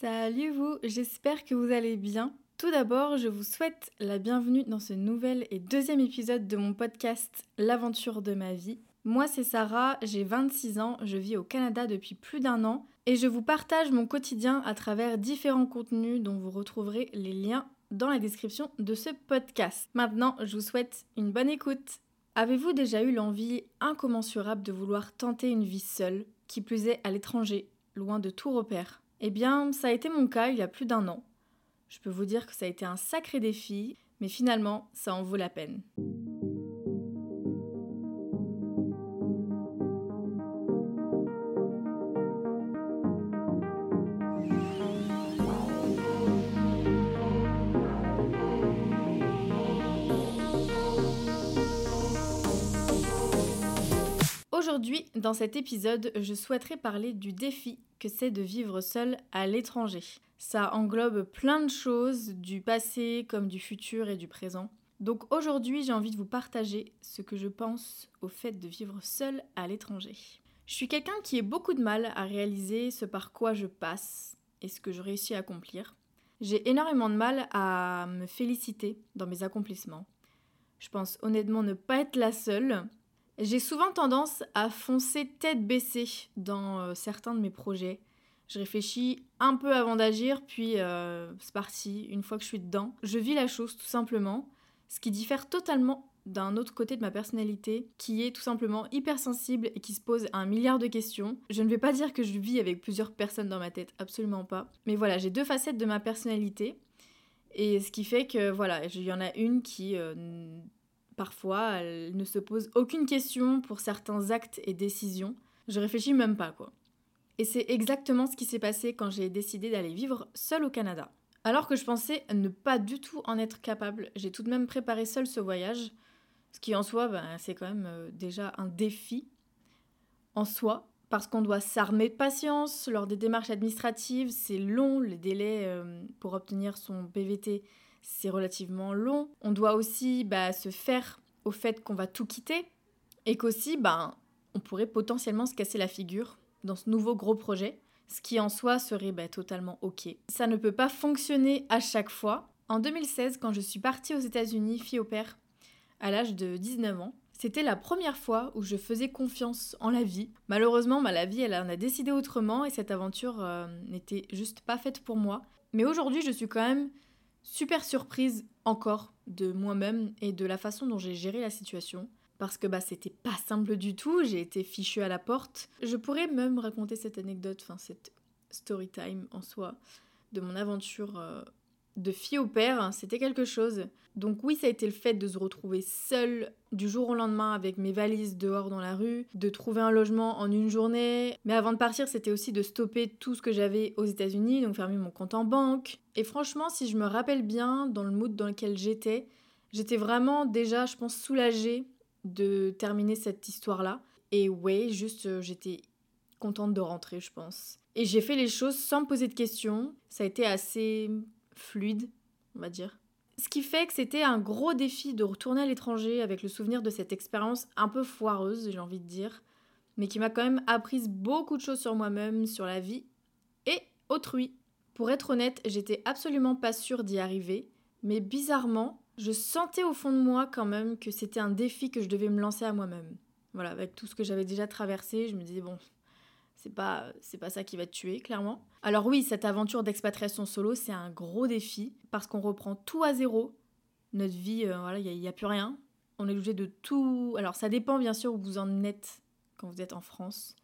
Salut vous, j'espère que vous allez bien. Tout d'abord, je vous souhaite la bienvenue dans ce nouvel et deuxième épisode de mon podcast L'aventure de ma vie. Moi c'est Sarah, j'ai 26 ans, je vis au Canada depuis plus d'un an et je vous partage mon quotidien à travers différents contenus dont vous retrouverez les liens dans la description de ce podcast. Maintenant, je vous souhaite une bonne écoute. Avez-vous déjà eu l'envie incommensurable de vouloir tenter une vie seule, qui plus est à l'étranger, loin de tout repère? Eh bien, ça a été mon cas il y a plus d'un an. Je peux vous dire que ça a été un sacré défi, mais finalement, ça en vaut la peine. Aujourd'hui, dans cet épisode, je souhaiterais parler du défi que c'est de vivre seul à l'étranger. Ça englobe plein de choses, du passé comme du futur et du présent. Donc aujourd'hui, j'ai envie de vous partager ce que je pense au fait de vivre seul à l'étranger. Je suis quelqu'un qui a beaucoup de mal à réaliser ce par quoi je passe et ce que je réussis à accomplir. J'ai énormément de mal à me féliciter dans mes accomplissements. Je pense honnêtement ne pas être la seule, j'ai souvent tendance à foncer tête baissée dans euh, certains de mes projets. Je réfléchis un peu avant d'agir, puis euh, c'est parti, une fois que je suis dedans. Je vis la chose tout simplement, ce qui diffère totalement d'un autre côté de ma personnalité, qui est tout simplement hypersensible et qui se pose un milliard de questions. Je ne vais pas dire que je vis avec plusieurs personnes dans ma tête, absolument pas. Mais voilà, j'ai deux facettes de ma personnalité. Et ce qui fait que voilà, il y en a une qui euh, Parfois, elle ne se pose aucune question pour certains actes et décisions. Je réfléchis même pas, quoi. Et c'est exactement ce qui s'est passé quand j'ai décidé d'aller vivre seule au Canada. Alors que je pensais ne pas du tout en être capable, j'ai tout de même préparé seule ce voyage, ce qui en soi, ben, c'est quand même euh, déjà un défi en soi, parce qu'on doit s'armer de patience lors des démarches administratives, c'est long, les délais euh, pour obtenir son PVT, c'est relativement long. On doit aussi bah, se faire au fait qu'on va tout quitter et qu'aussi, bah, on pourrait potentiellement se casser la figure dans ce nouveau gros projet, ce qui en soi serait bah, totalement ok. Ça ne peut pas fonctionner à chaque fois. En 2016, quand je suis partie aux États-Unis, fille au père, à l'âge de 19 ans, c'était la première fois où je faisais confiance en la vie. Malheureusement, bah, la vie, elle en a décidé autrement et cette aventure euh, n'était juste pas faite pour moi. Mais aujourd'hui, je suis quand même super surprise encore de moi-même et de la façon dont j'ai géré la situation. Parce que bah c'était pas simple du tout, j'ai été fichue à la porte. Je pourrais même raconter cette anecdote, enfin cette story time en soi, de mon aventure euh, de fille au père, c'était quelque chose. Donc oui, ça a été le fait de se retrouver seule du jour au lendemain avec mes valises dehors dans la rue, de trouver un logement en une journée. Mais avant de partir, c'était aussi de stopper tout ce que j'avais aux États-Unis, donc fermer mon compte en banque. Et franchement, si je me rappelle bien, dans le mood dans lequel j'étais, j'étais vraiment déjà, je pense, soulagée de terminer cette histoire-là. Et ouais, juste, euh, j'étais contente de rentrer, je pense. Et j'ai fait les choses sans me poser de questions. Ça a été assez fluide, on va dire. Ce qui fait que c'était un gros défi de retourner à l'étranger avec le souvenir de cette expérience un peu foireuse, j'ai envie de dire, mais qui m'a quand même appris beaucoup de choses sur moi-même, sur la vie et autrui. Pour être honnête, j'étais absolument pas sûre d'y arriver, mais bizarrement, je sentais au fond de moi quand même que c'était un défi que je devais me lancer à moi-même. Voilà, avec tout ce que j'avais déjà traversé, je me disais bon, c'est pas, c'est pas ça qui va te tuer, clairement. Alors oui, cette aventure d'expatriation solo, c'est un gros défi parce qu'on reprend tout à zéro. Notre vie, euh, voilà, il n'y a, plus rien. On est obligé de tout. Alors ça dépend bien sûr où vous en êtes quand vous êtes en France.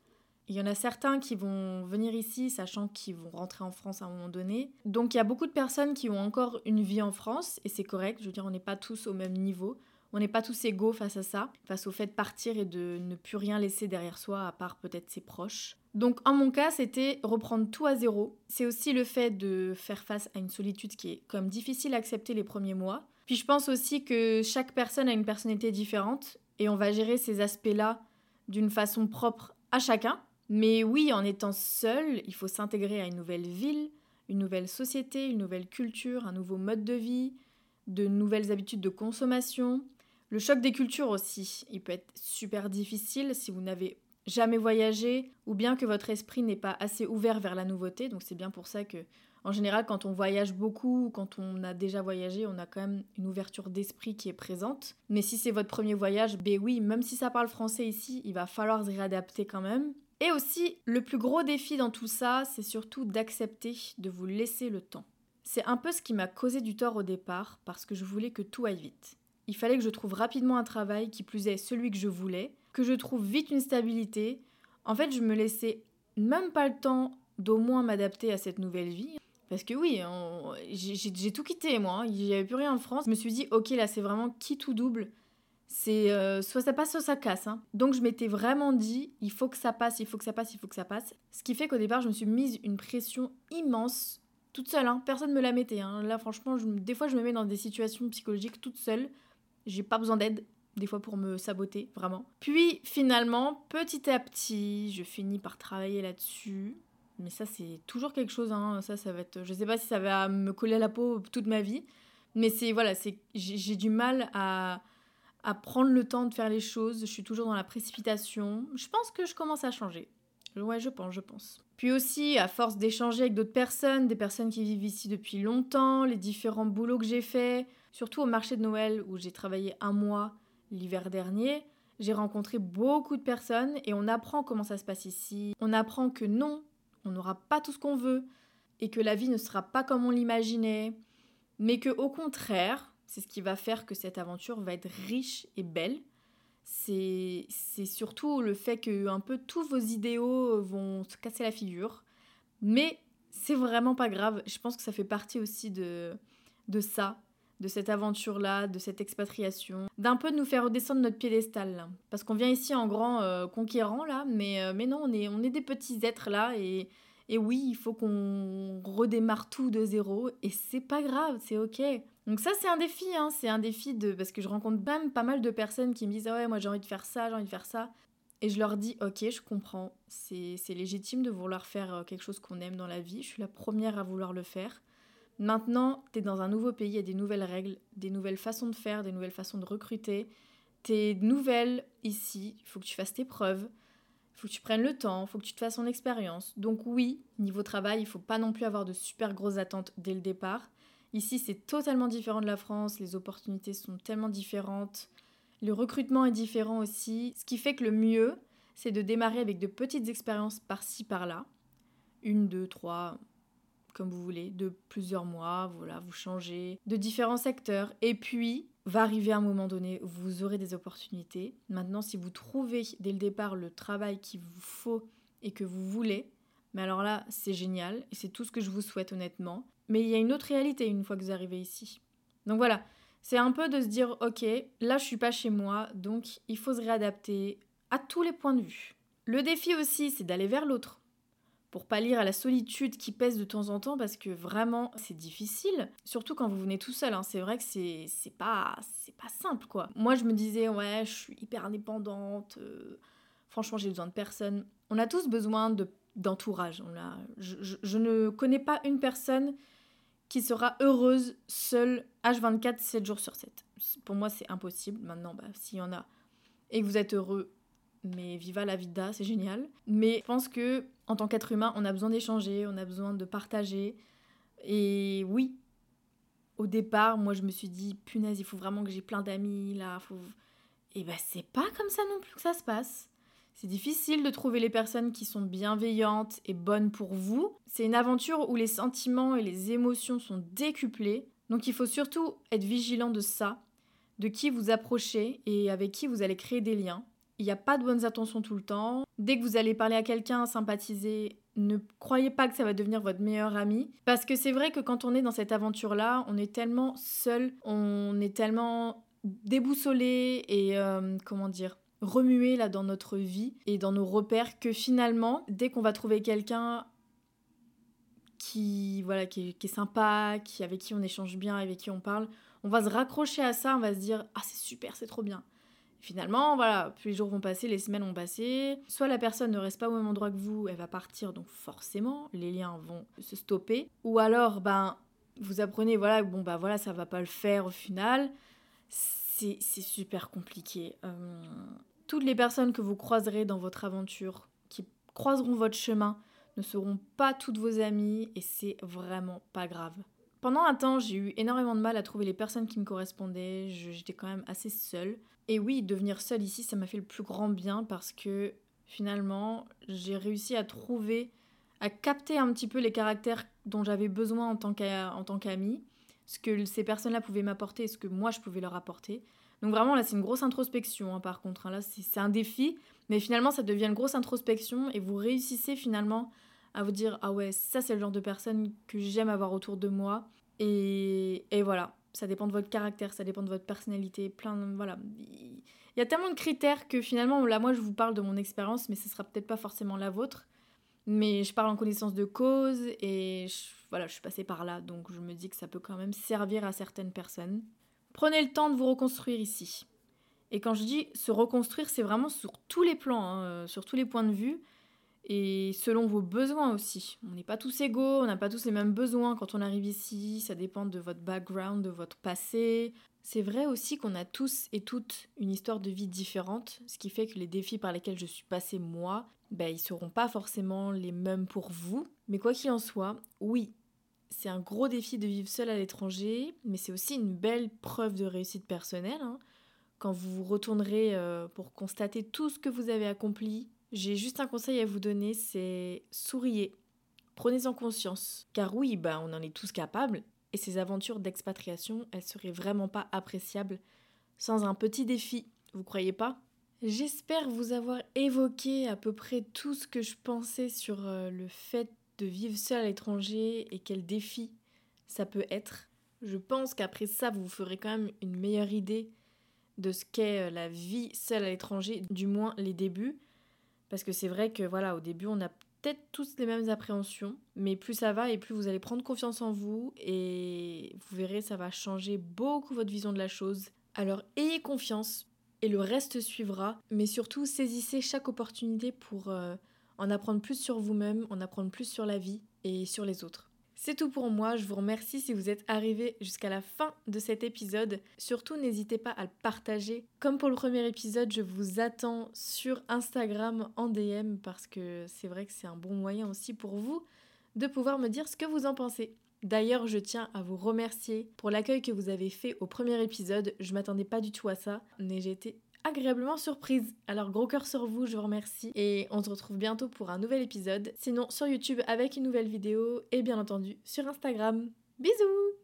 Il y en a certains qui vont venir ici sachant qu'ils vont rentrer en France à un moment donné. Donc il y a beaucoup de personnes qui ont encore une vie en France et c'est correct. Je veux dire, on n'est pas tous au même niveau. On n'est pas tous égaux face à ça, face au fait de partir et de ne plus rien laisser derrière soi à part peut-être ses proches. Donc en mon cas, c'était reprendre tout à zéro. C'est aussi le fait de faire face à une solitude qui est comme difficile à accepter les premiers mois. Puis je pense aussi que chaque personne a une personnalité différente et on va gérer ces aspects-là d'une façon propre à chacun. Mais oui, en étant seul, il faut s'intégrer à une nouvelle ville, une nouvelle société, une nouvelle culture, un nouveau mode de vie, de nouvelles habitudes de consommation. Le choc des cultures aussi, il peut être super difficile si vous n'avez jamais voyagé ou bien que votre esprit n'est pas assez ouvert vers la nouveauté. Donc c'est bien pour ça que en général quand on voyage beaucoup, quand on a déjà voyagé, on a quand même une ouverture d'esprit qui est présente. Mais si c'est votre premier voyage, ben oui, même si ça parle français ici, il va falloir se réadapter quand même. Et aussi, le plus gros défi dans tout ça, c'est surtout d'accepter de vous laisser le temps. C'est un peu ce qui m'a causé du tort au départ, parce que je voulais que tout aille vite. Il fallait que je trouve rapidement un travail qui plus est celui que je voulais, que je trouve vite une stabilité. En fait, je me laissais même pas le temps d'au moins m'adapter à cette nouvelle vie. Parce que oui, j'ai tout quitté moi, il n'y avait plus rien en France. Je me suis dit, ok, là c'est vraiment qui tout double. C'est euh, soit ça passe, soit ça casse. Hein. Donc je m'étais vraiment dit, il faut que ça passe, il faut que ça passe, il faut que ça passe. Ce qui fait qu'au départ, je me suis mise une pression immense toute seule, hein. personne ne me la mettait. Hein. Là, franchement, des fois, je me mets dans des situations psychologiques toute seule. J'ai pas besoin d'aide, des fois, pour me saboter, vraiment. Puis, finalement, petit à petit, je finis par travailler là-dessus. Mais ça, c'est toujours quelque chose. Hein. Ça, ça va être. Je sais pas si ça va me coller à la peau toute ma vie. Mais c'est. Voilà, c'est. J'ai du mal à à prendre le temps de faire les choses. Je suis toujours dans la précipitation. Je pense que je commence à changer. Ouais, je pense, je pense. Puis aussi, à force d'échanger avec d'autres personnes, des personnes qui vivent ici depuis longtemps, les différents boulots que j'ai faits, surtout au marché de Noël où j'ai travaillé un mois l'hiver dernier, j'ai rencontré beaucoup de personnes et on apprend comment ça se passe ici. On apprend que non, on n'aura pas tout ce qu'on veut et que la vie ne sera pas comme on l'imaginait, mais que au contraire, c'est ce qui va faire que cette aventure va être riche et belle c'est surtout le fait que un peu tous vos idéaux vont se casser la figure. Mais c'est vraiment pas grave. Je pense que ça fait partie aussi de, de ça, de cette aventure-là, de cette expatriation, d'un peu nous faire redescendre notre piédestal. Parce qu'on vient ici en grand euh, conquérant, là, mais, euh, mais non, on est, on est des petits êtres là, et, et oui, il faut qu'on redémarre tout de zéro, et c'est pas grave, c'est ok. Donc ça c'est un défi, hein. c'est un défi de parce que je rencontre même pas mal de personnes qui me disent ah ouais moi j'ai envie de faire ça, j'ai envie de faire ça, et je leur dis ok je comprends, c'est légitime de vouloir faire euh, quelque chose qu'on aime dans la vie, je suis la première à vouloir le faire. Maintenant t'es dans un nouveau pays, il y a des nouvelles règles, des nouvelles façons de faire, des nouvelles façons de recruter, t'es nouvelle ici, il faut que tu fasses tes preuves. Il faut que tu prennes le temps, il faut que tu te fasses ton expérience. Donc oui, niveau travail, il faut pas non plus avoir de super grosses attentes dès le départ. Ici, c'est totalement différent de la France, les opportunités sont tellement différentes, le recrutement est différent aussi, ce qui fait que le mieux, c'est de démarrer avec de petites expériences par-ci, par-là, une, deux, trois, comme vous voulez, de plusieurs mois, voilà, vous changez de différents secteurs, et puis va arriver un moment donné où vous aurez des opportunités. Maintenant, si vous trouvez dès le départ le travail qu'il vous faut et que vous voulez, mais alors là, c'est génial et c'est tout ce que je vous souhaite honnêtement. Mais il y a une autre réalité une fois que vous arrivez ici. Donc voilà, c'est un peu de se dire ok, là je suis pas chez moi, donc il faut se réadapter à tous les points de vue. Le défi aussi, c'est d'aller vers l'autre. Pour pallier à la solitude qui pèse de temps en temps, parce que vraiment c'est difficile, surtout quand vous venez tout seul. Hein. C'est vrai que c'est pas, pas simple quoi. Moi je me disais, ouais, je suis hyper indépendante, euh, franchement j'ai besoin de personne. On a tous besoin d'entourage. Je, je, ne connais pas une personne qui sera heureuse seule H24 7 jours sur 7. Pour moi, c'est impossible. Maintenant, bah, s'il y en a et que vous êtes heureux, mais viva la vida, c'est génial. Mais je pense que en tant qu'être humain, on a besoin d'échanger, on a besoin de partager. Et oui, au départ, moi je me suis dit punaise, il faut vraiment que j'ai plein d'amis là, faut et bah c'est pas comme ça non plus que ça se passe. C'est difficile de trouver les personnes qui sont bienveillantes et bonnes pour vous. C'est une aventure où les sentiments et les émotions sont décuplés. Donc il faut surtout être vigilant de ça, de qui vous approchez et avec qui vous allez créer des liens. Il n'y a pas de bonnes intentions tout le temps. Dès que vous allez parler à quelqu'un, sympathiser, ne croyez pas que ça va devenir votre meilleur ami. Parce que c'est vrai que quand on est dans cette aventure-là, on est tellement seul, on est tellement déboussolé et euh, comment dire remuer là dans notre vie et dans nos repères que finalement, dès qu'on va trouver quelqu'un qui voilà qui est, sympa, qui avec qui on échange bien, avec qui on parle, on va se raccrocher à ça, on va se dire ah c'est super, c'est trop bien. Finalement, voilà, les jours vont passer, les semaines vont passer. Soit la personne ne reste pas au même endroit que vous, elle va partir, donc forcément, les liens vont se stopper. Ou alors, ben, vous apprenez, voilà, bon, bah voilà, ça va pas le faire au final. C'est super compliqué. Euh, Toutes les personnes que vous croiserez dans votre aventure, qui croiseront votre chemin, ne seront pas toutes vos amies et c'est vraiment pas grave. Pendant un temps, j'ai eu énormément de mal à trouver les personnes qui me correspondaient, j'étais quand même assez seule. Et oui, devenir seule ici, ça m'a fait le plus grand bien parce que finalement, j'ai réussi à trouver, à capter un petit peu les caractères dont j'avais besoin en tant qu'amie, ce que ces personnes-là pouvaient m'apporter et ce que moi je pouvais leur apporter. Donc vraiment là c'est une grosse introspection hein, par contre, hein. là c'est un défi, mais finalement ça devient une grosse introspection et vous réussissez finalement à vous dire ah ouais ça c'est le genre de personne que j'aime avoir autour de moi et, et voilà ça dépend de votre caractère, ça dépend de votre personnalité, plein voilà. Il y a tellement de critères que finalement, là, moi, je vous parle de mon expérience, mais ce sera peut-être pas forcément la vôtre. Mais je parle en connaissance de cause et voilà, je suis passée par là, donc je me dis que ça peut quand même servir à certaines personnes. Prenez le temps de vous reconstruire ici. Et quand je dis se reconstruire, c'est vraiment sur tous les plans, hein, sur tous les points de vue et selon vos besoins aussi. On n'est pas tous égaux, on n'a pas tous les mêmes besoins quand on arrive ici, ça dépend de votre background, de votre passé. C'est vrai aussi qu'on a tous et toutes une histoire de vie différente, ce qui fait que les défis par lesquels je suis passée moi, ben, ils seront pas forcément les mêmes pour vous. Mais quoi qu'il en soit, oui, c'est un gros défi de vivre seul à l'étranger, mais c'est aussi une belle preuve de réussite personnelle. Hein. Quand vous vous retournerez euh, pour constater tout ce que vous avez accompli, j'ai juste un conseil à vous donner, c'est souriez. Prenez-en conscience. Car oui, bah, on en est tous capables, et ces aventures d'expatriation, elles seraient vraiment pas appréciables sans un petit défi, vous croyez pas? J'espère vous avoir évoqué à peu près tout ce que je pensais sur euh, le fait de vivre seul à l'étranger et quel défi ça peut être. Je pense qu'après ça, vous ferez quand même une meilleure idée de ce qu'est euh, la vie seule à l'étranger, du moins les débuts. Parce que c'est vrai que voilà, au début, on a peut-être tous les mêmes appréhensions, mais plus ça va et plus vous allez prendre confiance en vous et vous verrez, ça va changer beaucoup votre vision de la chose. Alors ayez confiance et le reste suivra, mais surtout saisissez chaque opportunité pour euh, en apprendre plus sur vous-même, en apprendre plus sur la vie et sur les autres. C'est tout pour moi, je vous remercie si vous êtes arrivé jusqu'à la fin de cet épisode. Surtout n'hésitez pas à le partager. Comme pour le premier épisode, je vous attends sur Instagram en DM parce que c'est vrai que c'est un bon moyen aussi pour vous de pouvoir me dire ce que vous en pensez. D'ailleurs, je tiens à vous remercier pour l'accueil que vous avez fait au premier épisode. Je m'attendais pas du tout à ça, mais j'ai été agréablement surprise. Alors gros cœur sur vous, je vous remercie et on se retrouve bientôt pour un nouvel épisode. Sinon sur YouTube avec une nouvelle vidéo et bien entendu sur Instagram. Bisous